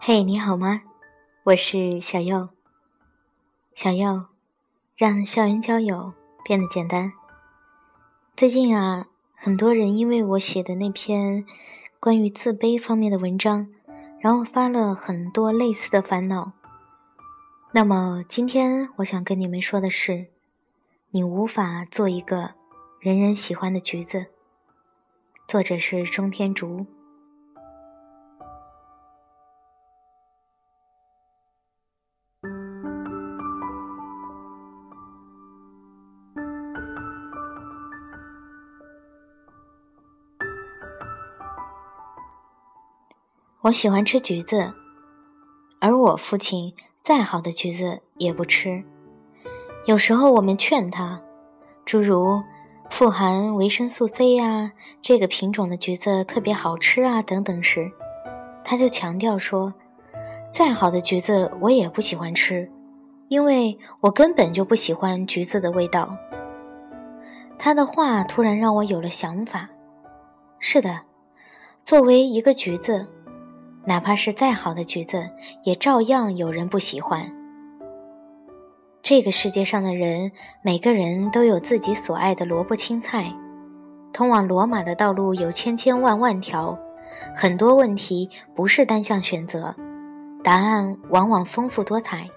嘿，你好吗？我是小右。小右，让校园交友变得简单。最近啊，很多人因为我写的那篇关于自卑方面的文章，然后发了很多类似的烦恼。那么今天我想跟你们说的是，你无法做一个人人喜欢的橘子。作者是中天竹。我喜欢吃橘子，而我父亲再好的橘子也不吃。有时候我们劝他，诸如富含维生素 C 啊，这个品种的橘子特别好吃啊等等时，他就强调说，再好的橘子我也不喜欢吃，因为我根本就不喜欢橘子的味道。他的话突然让我有了想法。是的，作为一个橘子。哪怕是再好的橘子，也照样有人不喜欢。这个世界上的人，每个人都有自己所爱的萝卜青菜。通往罗马的道路有千千万万条，很多问题不是单向选择，答案往往丰富多彩。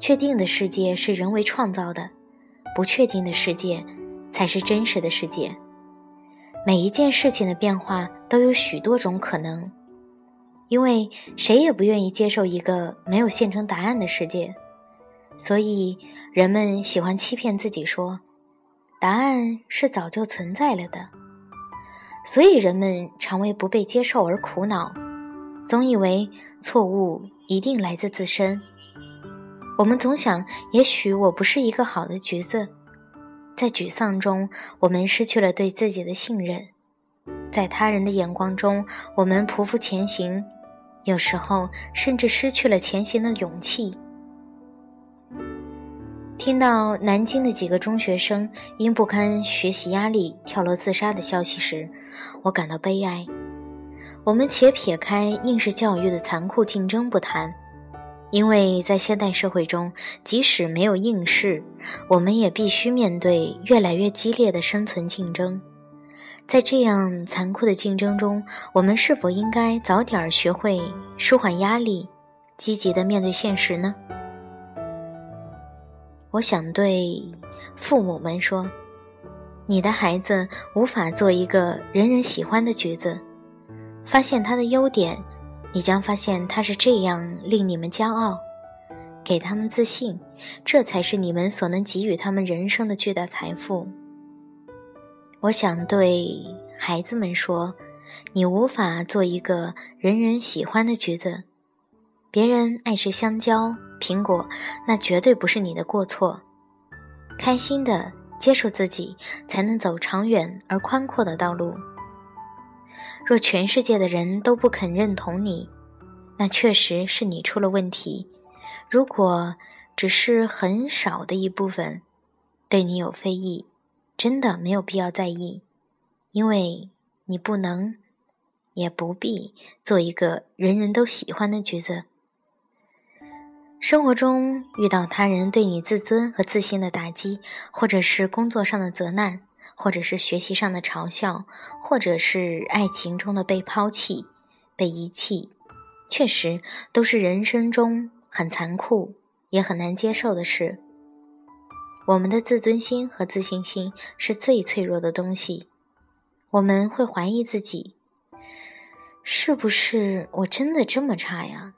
确定的世界是人为创造的，不确定的世界才是真实的世界。每一件事情的变化都有许多种可能。因为谁也不愿意接受一个没有现成答案的世界，所以人们喜欢欺骗自己说，答案是早就存在了的。所以人们常为不被接受而苦恼，总以为错误一定来自自身。我们总想，也许我不是一个好的橘子，在沮丧中，我们失去了对自己的信任，在他人的眼光中，我们匍匐前行。有时候甚至失去了前行的勇气。听到南京的几个中学生因不堪学习压力跳楼自杀的消息时，我感到悲哀。我们且撇开应试教育的残酷竞争不谈，因为在现代社会中，即使没有应试，我们也必须面对越来越激烈的生存竞争。在这样残酷的竞争中，我们是否应该早点学会舒缓压力，积极的面对现实呢？我想对父母们说：你的孩子无法做一个人人喜欢的橘子，发现他的优点，你将发现他是这样令你们骄傲，给他们自信，这才是你们所能给予他们人生的巨大财富。我想对孩子们说：“你无法做一个人人喜欢的橘子。别人爱吃香蕉、苹果，那绝对不是你的过错。开心的接受自己，才能走长远而宽阔的道路。若全世界的人都不肯认同你，那确实是你出了问题。如果只是很少的一部分对你有非议。”真的没有必要在意，因为你不能，也不必做一个人人都喜欢的橘子。生活中遇到他人对你自尊和自信的打击，或者是工作上的责难，或者是学习上的嘲笑，或者是爱情中的被抛弃、被遗弃，确实都是人生中很残酷也很难接受的事。我们的自尊心和自信心是最脆弱的东西，我们会怀疑自己，是不是我真的这么差呀？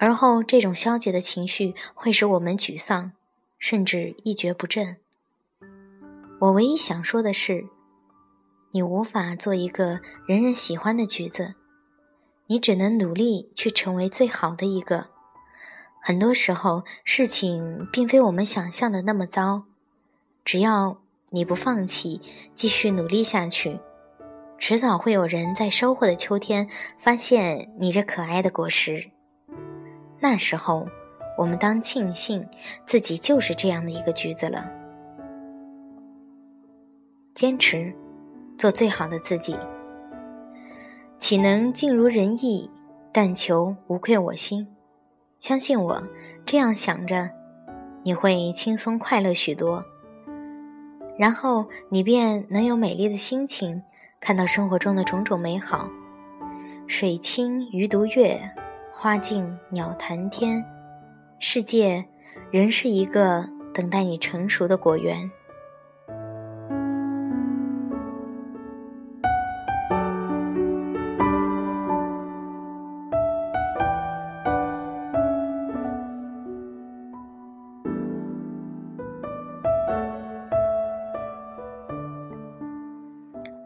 而后，这种消极的情绪会使我们沮丧，甚至一蹶不振。我唯一想说的是，你无法做一个人人喜欢的橘子，你只能努力去成为最好的一个。很多时候，事情并非我们想象的那么糟。只要你不放弃，继续努力下去，迟早会有人在收获的秋天发现你这可爱的果实。那时候，我们当庆幸自己就是这样的一个橘子了。坚持，做最好的自己，岂能尽如人意？但求无愧我心。相信我，这样想着，你会轻松快乐许多。然后你便能有美丽的心情，看到生活中的种种美好。水清鱼独月，花静鸟谈天。世界仍是一个等待你成熟的果园。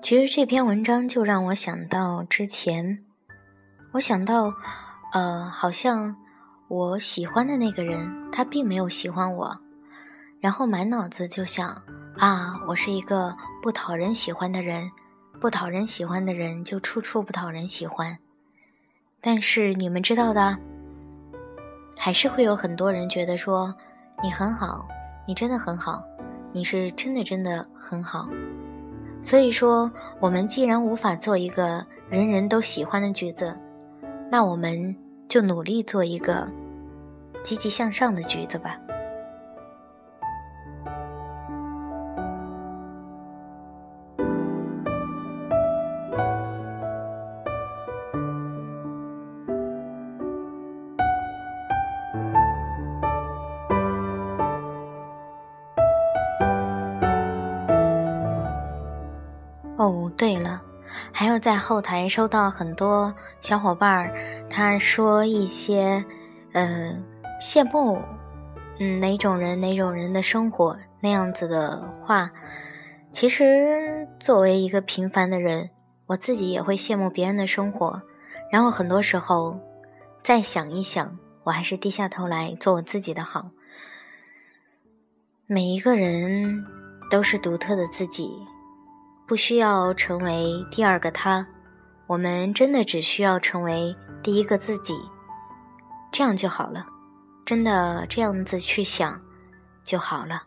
其实这篇文章就让我想到之前，我想到，呃，好像我喜欢的那个人他并没有喜欢我，然后满脑子就想啊，我是一个不讨人喜欢的人，不讨人喜欢的人就处处不讨人喜欢。但是你们知道的，还是会有很多人觉得说你很好，你真的很好，你是真的真的很好。所以说，我们既然无法做一个人人都喜欢的橘子，那我们就努力做一个积极向上的橘子吧。哦，对了，还有在后台收到很多小伙伴儿，他说一些，呃，羡慕，嗯，哪种人哪种人的生活那样子的话。其实作为一个平凡的人，我自己也会羡慕别人的生活。然后很多时候，再想一想，我还是低下头来做我自己的好。每一个人都是独特的自己。不需要成为第二个他，我们真的只需要成为第一个自己，这样就好了。真的这样子去想就好了。